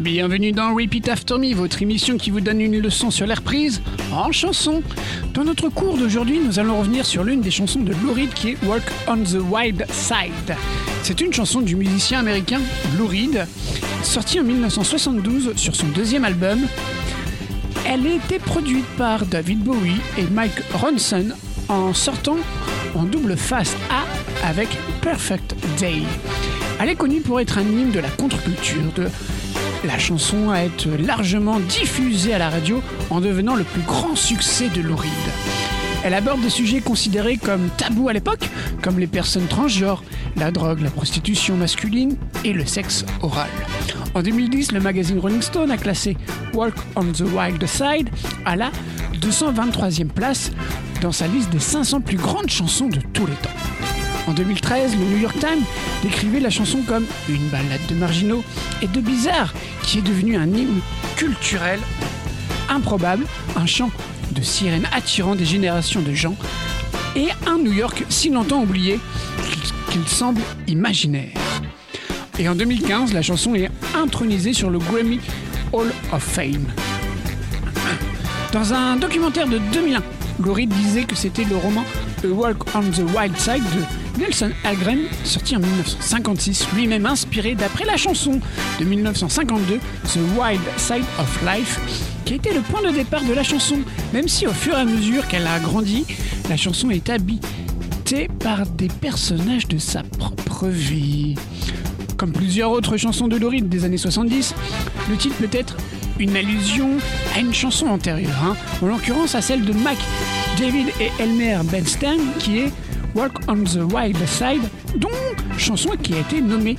Bienvenue dans Repeat After Me, votre émission qui vous donne une leçon sur l'air prise en chanson. Dans notre cours d'aujourd'hui, nous allons revenir sur l'une des chansons de Lou Reed qui est Walk on the Wild Side. C'est une chanson du musicien américain Lou Reed, sortie en 1972 sur son deuxième album. Elle a été produite par David Bowie et Mike Ronson en sortant en double face A avec Perfect Day. Elle est connue pour être un hymne de la contre-culture, de la chanson a été largement diffusée à la radio en devenant le plus grand succès de Lou. Elle aborde des sujets considérés comme tabous à l'époque, comme les personnes transgenres, la drogue, la prostitution masculine et le sexe oral. En 2010, le magazine Rolling Stone a classé Walk on the Wild Side à la 223e place dans sa liste des 500 plus grandes chansons de tous les temps. En 2013, le New York Times décrivait la chanson comme une balade de marginaux et de bizarre qui est devenue un hymne culturel improbable, un chant de sirène attirant des générations de gens et un New York si longtemps oublié qu'il semble imaginaire. Et en 2015, la chanson est intronisée sur le Grammy Hall of Fame. Dans un documentaire de 2001, Laurie disait que c'était le roman A Walk on the Wild Side de Nelson Algren, sorti en 1956, lui-même inspiré d'après la chanson de 1952, The Wild Side of Life, qui était le point de départ de la chanson, même si au fur et à mesure qu'elle a grandi, la chanson est habitée par des personnages de sa propre vie. Comme plusieurs autres chansons de Laurie des années 70, le titre peut être une allusion à une chanson antérieure, hein, en l'occurrence à celle de Mac, David et Elmer Bernstein, qui est Walk on the Wild Side, dont chanson qui a été nommée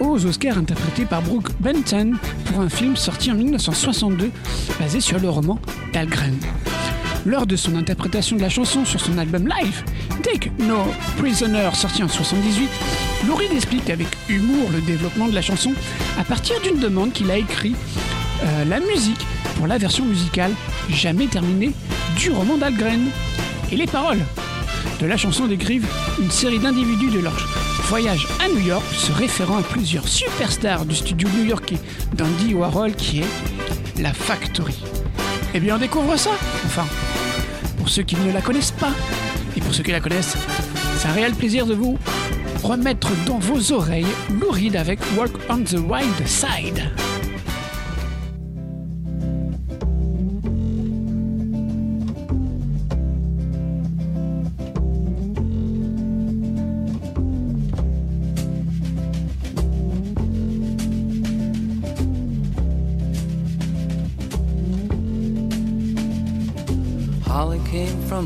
aux Oscars interprétée par Brooke Benton pour un film sorti en 1962 basé sur le roman d'Algren. Lors de son interprétation de la chanson sur son album Live, Take No Prisoner sorti en 78, Laurie explique avec humour le développement de la chanson à partir d'une demande qu'il a écrite euh, la musique pour la version musicale jamais terminée du roman d'Algren. Et les paroles de la chanson décrivent une série d'individus de leur voyage à New York se référant à plusieurs superstars du studio new-yorkais d'Andy Warhol qui est la Factory. Eh bien on découvre ça, enfin, pour ceux qui ne la connaissent pas. Et pour ceux qui la connaissent, c'est un réel plaisir de vous remettre dans vos oreilles Lou Reed avec Walk on the Wild Side.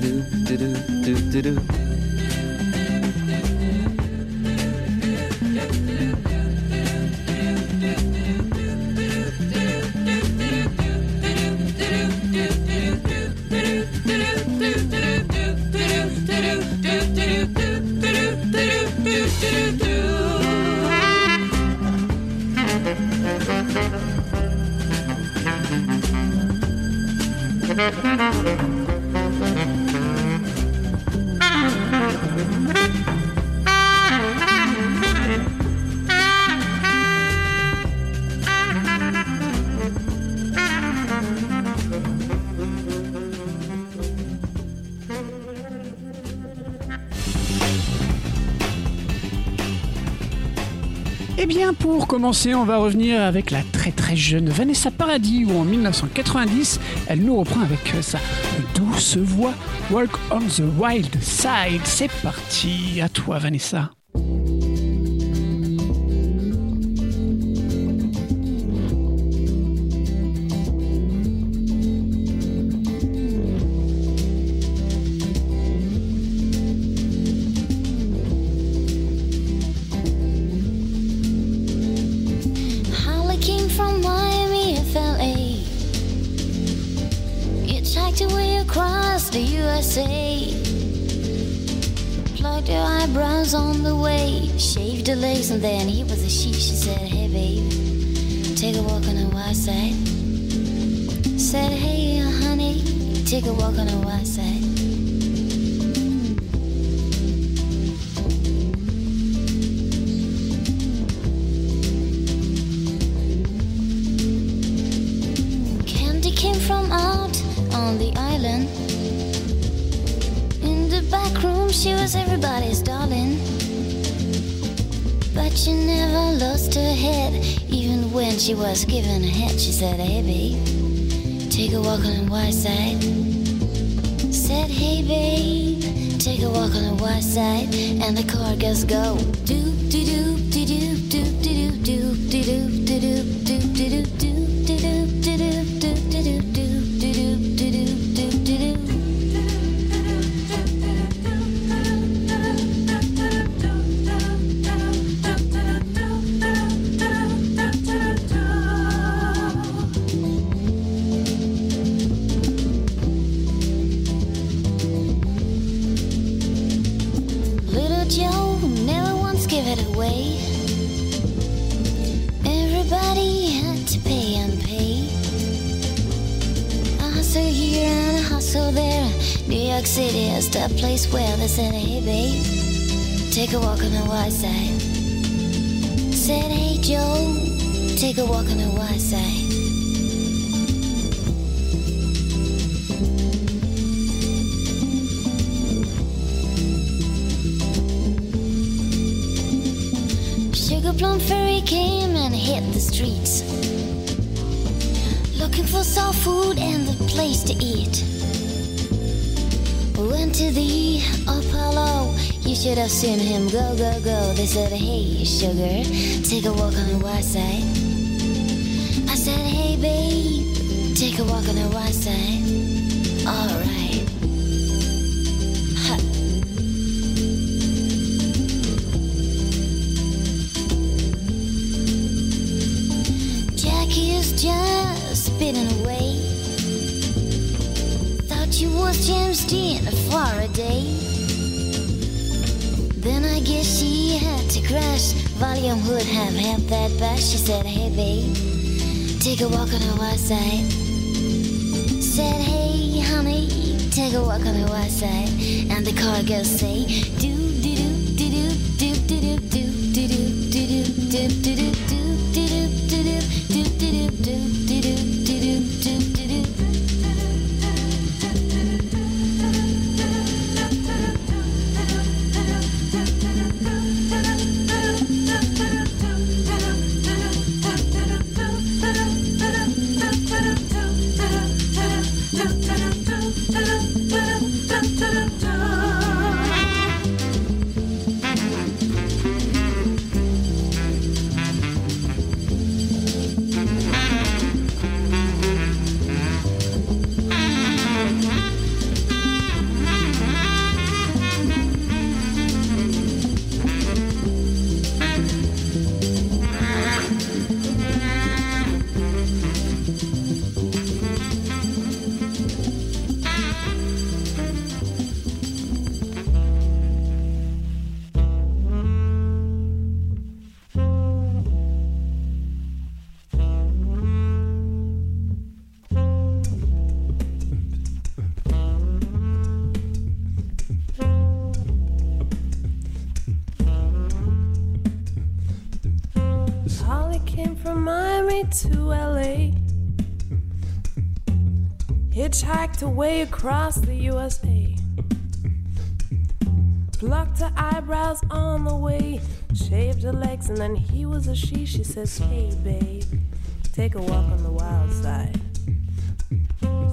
do do do do Eh on va revenir avec la très très jeune Vanessa Paradis, où en 1990, elle nous reprend avec sa douce voix Walk on the Wild Side. C'est parti, à toi Vanessa. And then he was a she. She said, Hey, babe, take a walk on the wild side. Said, Hey, honey, take a walk on the wild side. She was given a head. She said, Hey, babe, take a walk on the wide side. Said, Hey, babe, take a walk on the wide side. And the car goes go. Do, do, do, do, do, do, do, do, do, food and the place to eat. Went to the Apollo, you should have seen him go, go, go. They said, Hey, sugar, take a walk on the west side. I said, Hey, babe, take a walk on the west side. Alright. James Dean for a day. Then I guess she had to crash. Volume would have helped that bash. She said, Hey, babe, take a walk on the west side. Said, Hey, honey, take a walk on the west side. And the car girls say, Do, do, do, do, do, do, do, do, do, do, do, do, do, do, do, do. Holly Hitchhiked away across the USA. Plucked her eyebrows on the way. Shaved her legs, and then he was a she. She says, Hey, babe, take a walk on the wild side.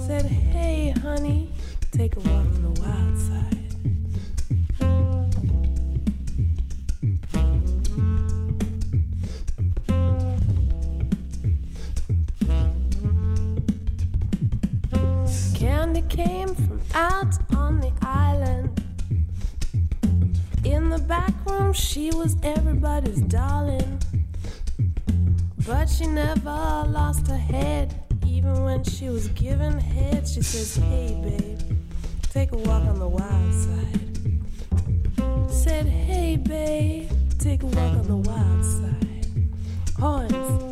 Said, Hey, honey, take a walk on the wild side. She was everybody's darling. But she never lost her head. Even when she was given head, she says, Hey, babe, take a walk on the wild side. Said, Hey, babe, take a walk on the wild side. Horns.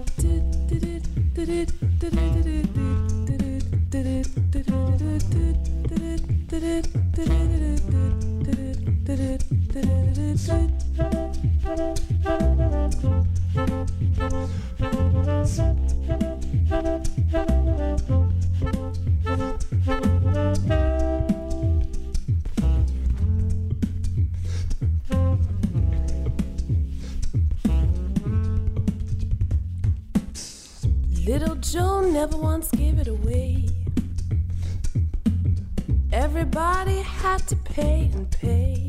Little Joe never once gave it away. Everybody had to pay and pay.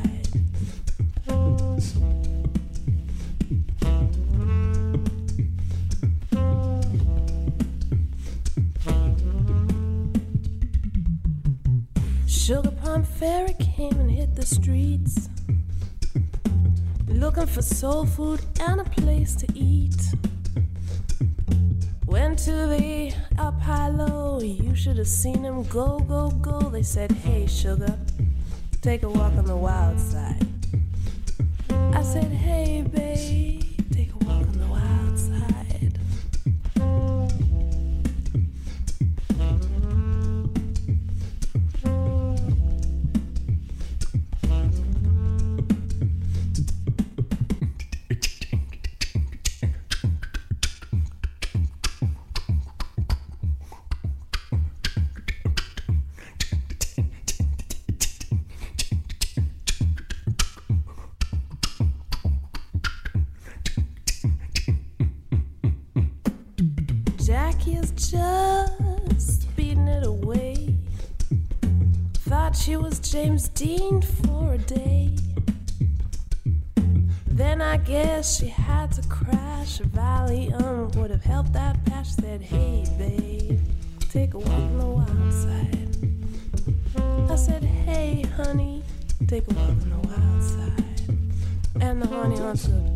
For soul food and a place to eat. Went to the up high low. You should have seen him go, go, go. They said, Hey, sugar, take a walk on the wild side. I said, Hey, babe, is just beating it away. Thought she was James Dean for a day. Then I guess she had to crash. A Valium would have helped that patch. Said, hey, babe, take a walk on the wild side. I said, hey, honey, take a walk on the wild side. And the honey to.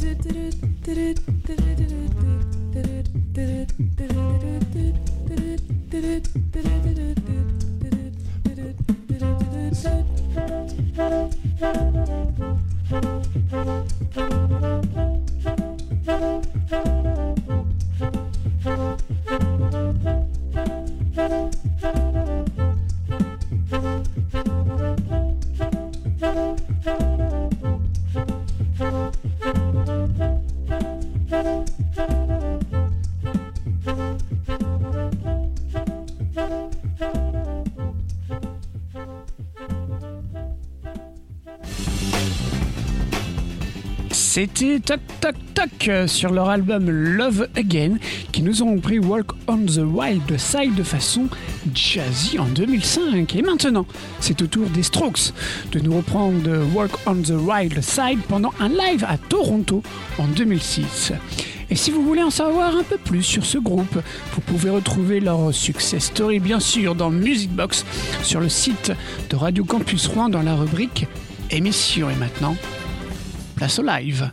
C'était Toc Toc Toc euh, sur leur album Love Again qui nous ont pris Walk on the Wild Side de façon jazzy en 2005. Et maintenant, c'est au tour des Strokes de nous reprendre Walk on the Wild Side pendant un live à Toronto en 2006. Et si vous voulez en savoir un peu plus sur ce groupe, vous pouvez retrouver leur success story bien sûr dans Music Box sur le site de Radio Campus Rouen dans la rubrique émission. Et maintenant, place au live.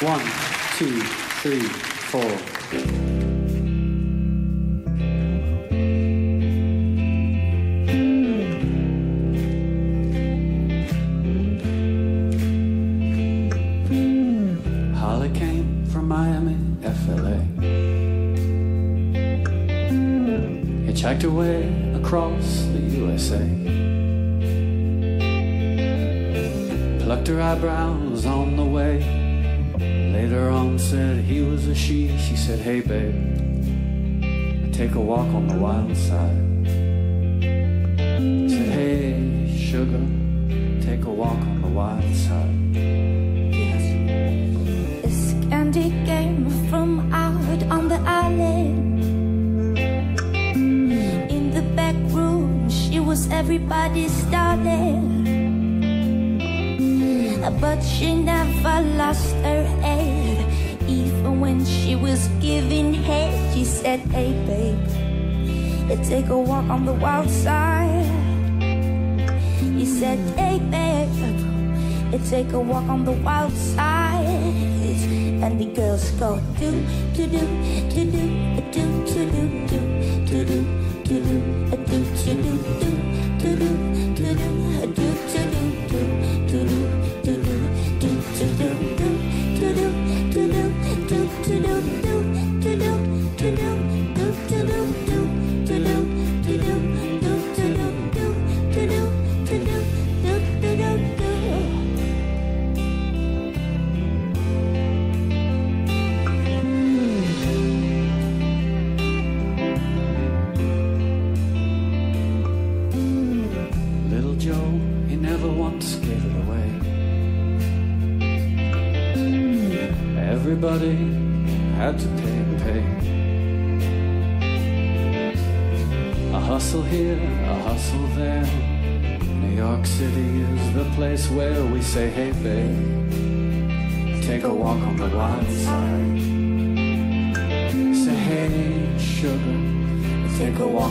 One, two, three, four. hitchhiked away across the USA. Plucked her eyebrows. She. She said, Hey babe, take a walk on the wild side. On the wild side. He said, Hey babe, let's take a walk on the wild side. And the girls go do do do do do do do do do do do do do do do do do do do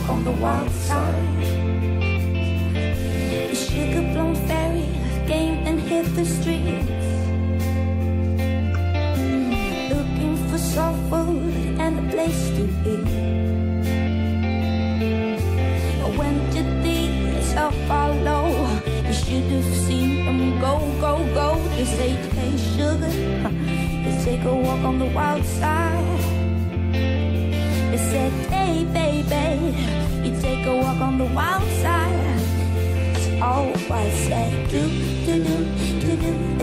on the wild side. day. Do, do, do, do, do.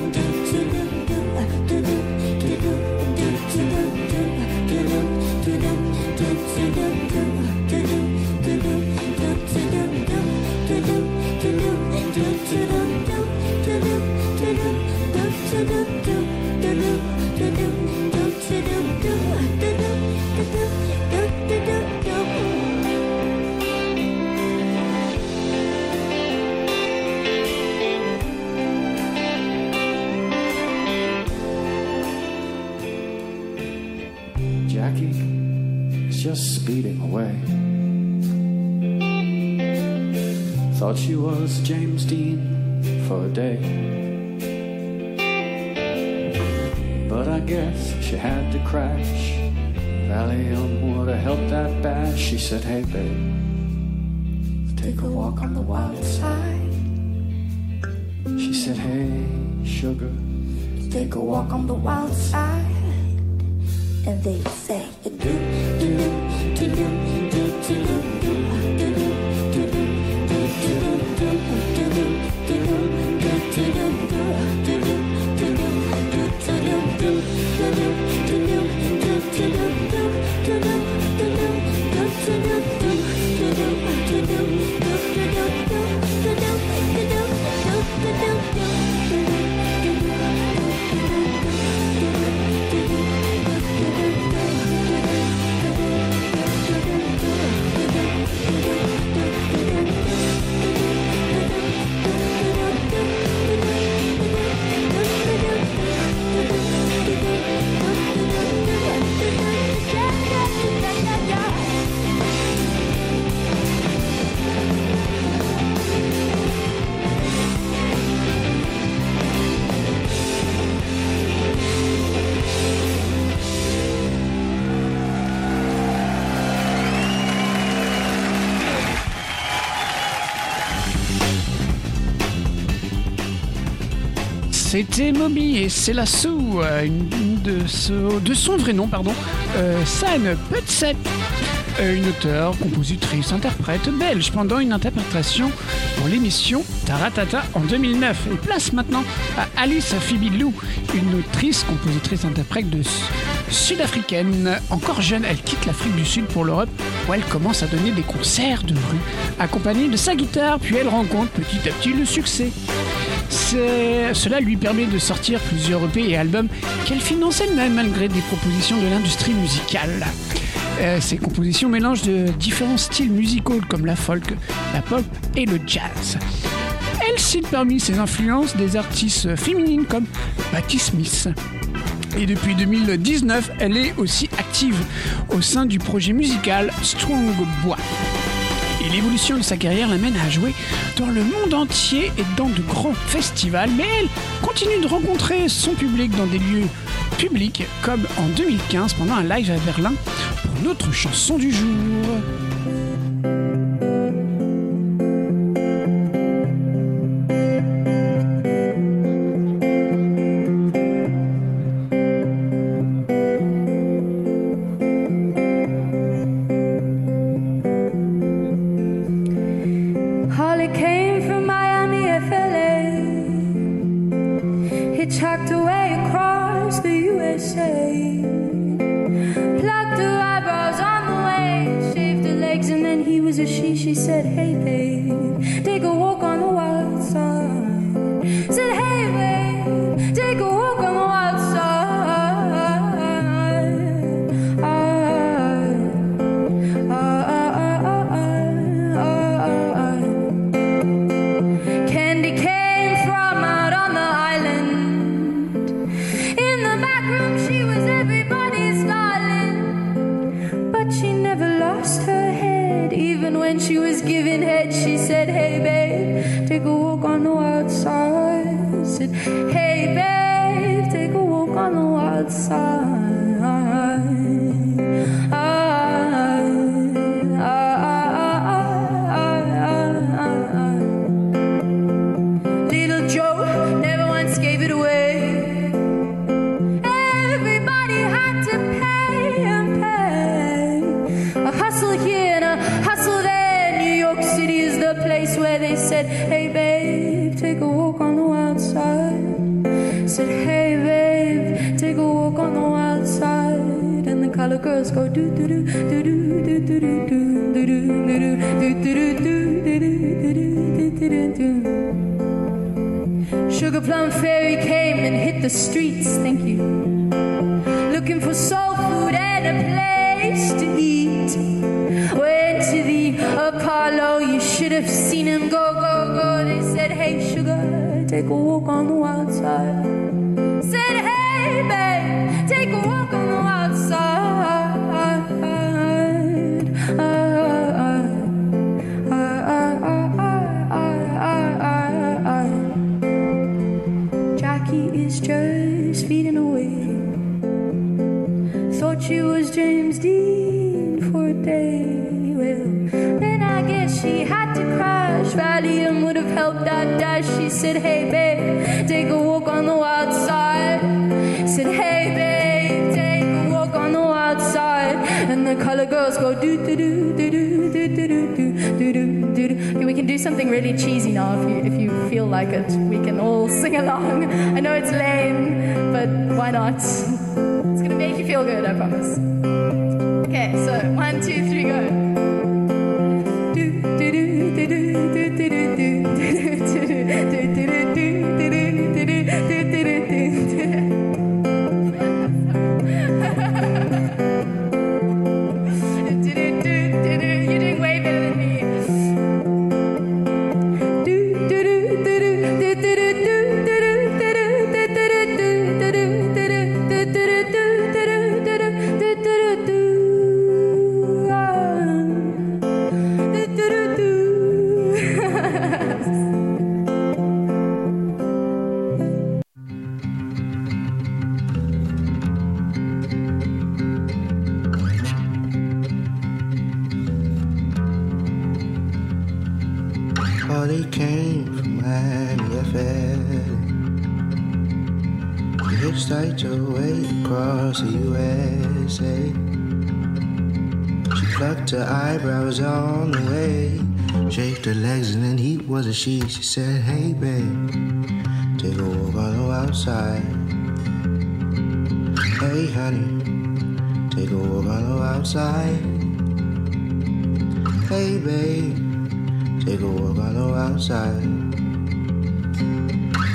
Away. Thought she was James Dean for a day. But I guess she had to crash. Valium would have helped that bash. She said, Hey babe, take a walk on the wild side. She said, Hey sugar, Take a walk on the wild side. And they say, C'était Moby et c'est la sou, euh, de, son vrai nom, pardon, euh, San Putset, euh, une auteure, compositrice, interprète belge pendant une interprétation pour l'émission Taratata en 2009. Et place maintenant à Alice Fibilou, une autrice, compositrice, interprète de sud-africaine. Encore jeune, elle quitte l'Afrique du Sud pour l'Europe où elle commence à donner des concerts de rue accompagnée de sa guitare, puis elle rencontre petit à petit le succès. Cela lui permet de sortir plusieurs EP et albums qu'elle finance elle-même malgré des propositions de l'industrie musicale. Euh, ces compositions mélangent de différents styles musicaux comme la folk, la pop et le jazz. Elle cite parmi ses influences des artistes féminines comme Patti Smith. Et depuis 2019, elle est aussi active au sein du projet musical Strong Bois. Et l'évolution de sa carrière l'amène à jouer dans le monde entier et dans de grands festivals, mais elle continue de rencontrer son public dans des lieux publics, comme en 2015 pendant un live à Berlin pour notre chanson du jour. Girls go do do do do do do do do do do do do. We can do something really cheesy now if you if you feel like it. We can all sing along. I know it's lame, but why not? It's gonna make you feel good, I promise. Okay, so one, he she. She said, Hey, babe, take a walk on the outside. Hey, honey, take a walk on the outside. Hey, babe, take a walk on the outside.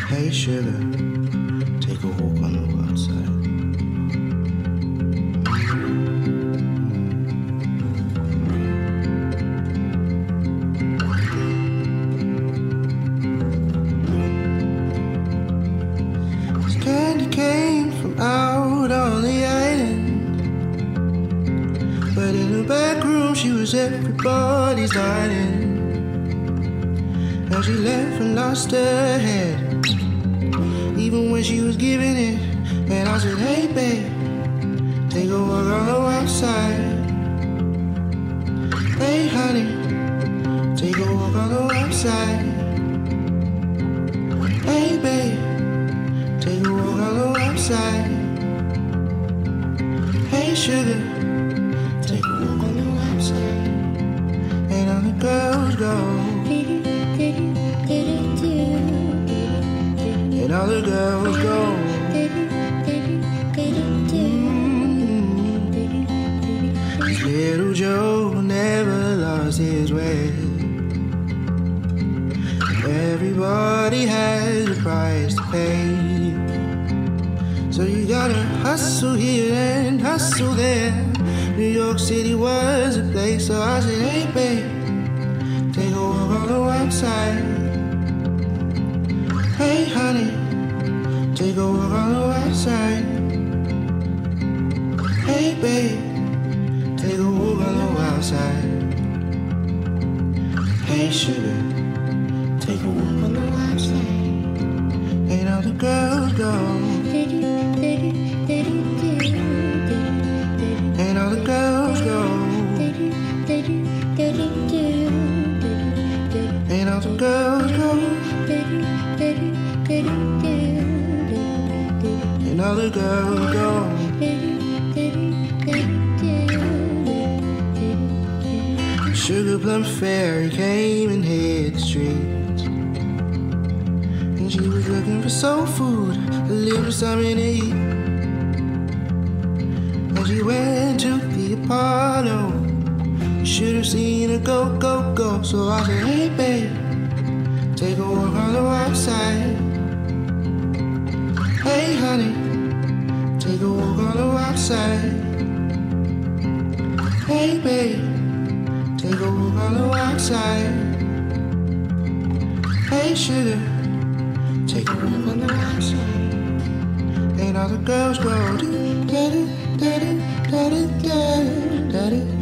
Hey, sugar, take a walk on the outside. New York City was a place, so I said, hey babe, take a walk on the outside. Hey honey, take a walk on the outside. Hey babe, take a walk on the outside. Hey sugar, take a walk on the outside. And all the girls go. The girls go. And all the girls go. And all the girls go. Sugar Plum Fairy came and hit the streets. And she was looking for soul food, a little something to eat. She went to the Apollo. You should have seen her go, go, go. So I said, hey, babe, take a walk on the outside. Hey, honey, take a walk on the outside. Hey, babe, take a walk on the outside. Hey, sugar, take a walk on the outside. And all the girls go, daddy, daddy, da da da da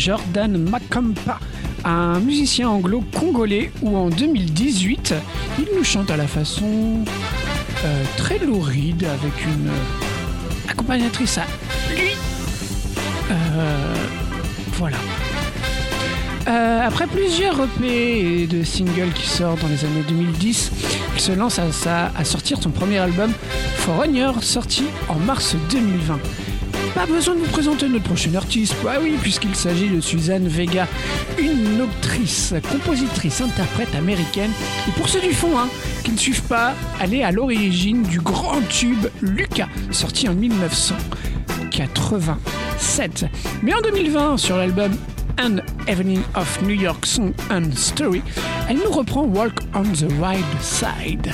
Jordan Makampa, un musicien anglo-congolais où en 2018, il nous chante à la façon euh, très louride avec une accompagnatrice à lui. Euh, voilà. Euh, après plusieurs EP et de singles qui sortent dans les années 2010, il se lance à, à sortir son premier album Foreigner, sorti en mars 2020. Pas besoin de vous présenter notre prochain artiste, bah oui, puisqu'il s'agit de Suzanne Vega, une autrice, compositrice, interprète américaine. Et pour ceux du fond, hein, qui ne suivent pas, elle est à l'origine du grand tube Lucas, sorti en 1987. Mais en 2020, sur l'album An Evening of New York Song and Story, elle nous reprend Walk on the Wild Side.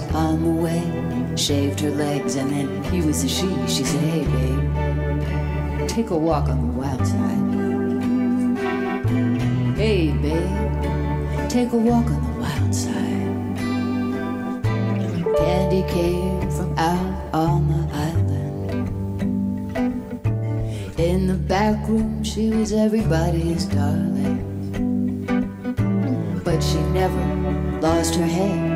Eyebrows on the way, shaved her legs, and then he was a she. She said, Hey, babe, take a walk on the wild side. Hey, babe, take a walk on the wild side. Candy came from out on the island. In the back room, she was everybody's darling. But she never lost her head.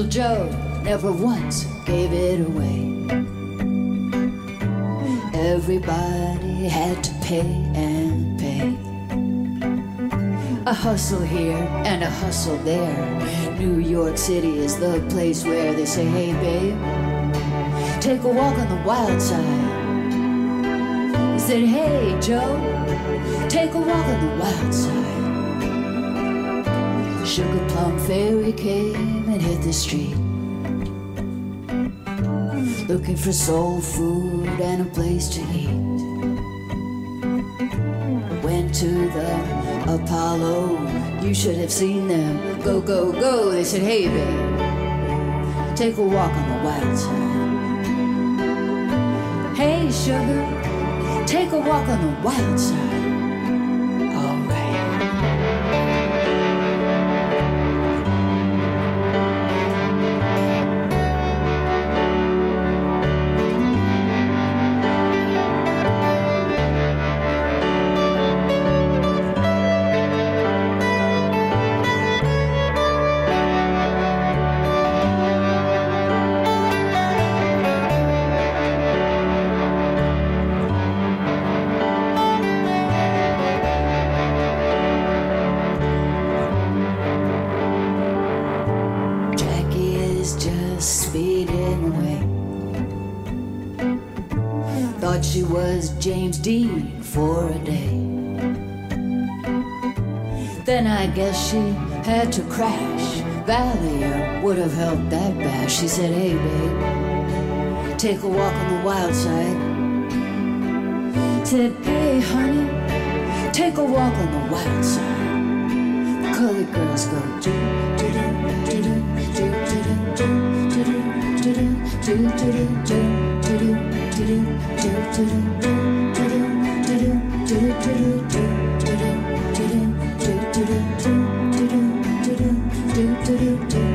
Little Joe never once gave it away. Everybody had to pay and pay. A hustle here and a hustle there. New York City is the place where they say, hey babe, take a walk on the wild side. He said, hey Joe, take a walk on the wild side. Sugar Plum Fairy came hit the street. Looking for soul food and a place to eat. Went to the Apollo, you should have seen them. Go, go, go. They said, hey, babe, take a walk on the wild side. Hey, sugar, take a walk on the wild side. had to crash. Valium would have helped that bash. She said, hey, babe, take a walk on the wild side. Said, hey, honey, take a walk on the wild side. The colored girls go, do, do, do, do, do, do, do, do, do, do, do, do, do, do, do, do do do.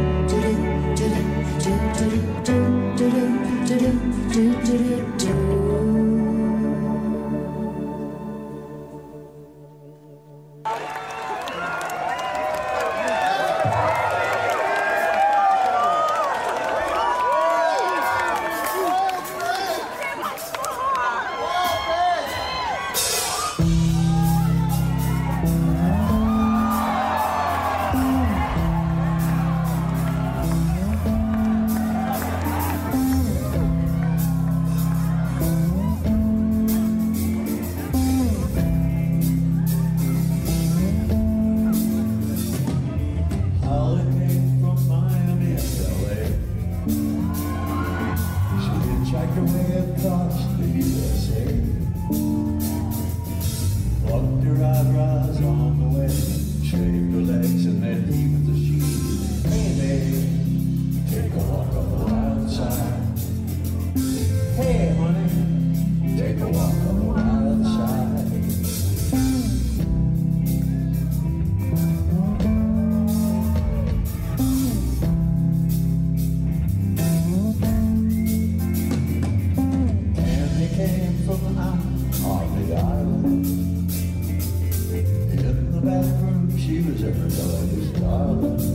Bathroom, she was everybody's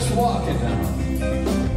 just walking now.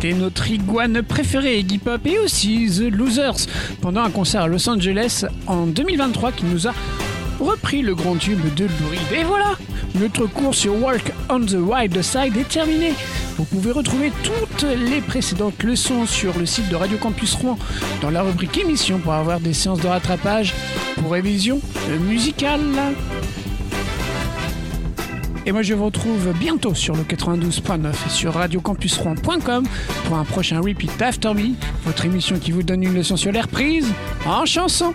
C'était notre iguane préférée Iggy Pop et aussi The Losers pendant un concert à Los Angeles en 2023 qui nous a repris le grand tube de Lou. Et voilà, notre cours sur Walk on the Wild Side est terminé. Vous pouvez retrouver toutes les précédentes leçons sur le site de Radio Campus Rouen dans la rubrique émission pour avoir des séances de rattrapage pour révision musicale. Et moi je vous retrouve bientôt sur le 92.9 et sur radiocampusrouen.com pour un prochain Repeat After Me, votre émission qui vous donne une leçon sur l'air prise en chanson.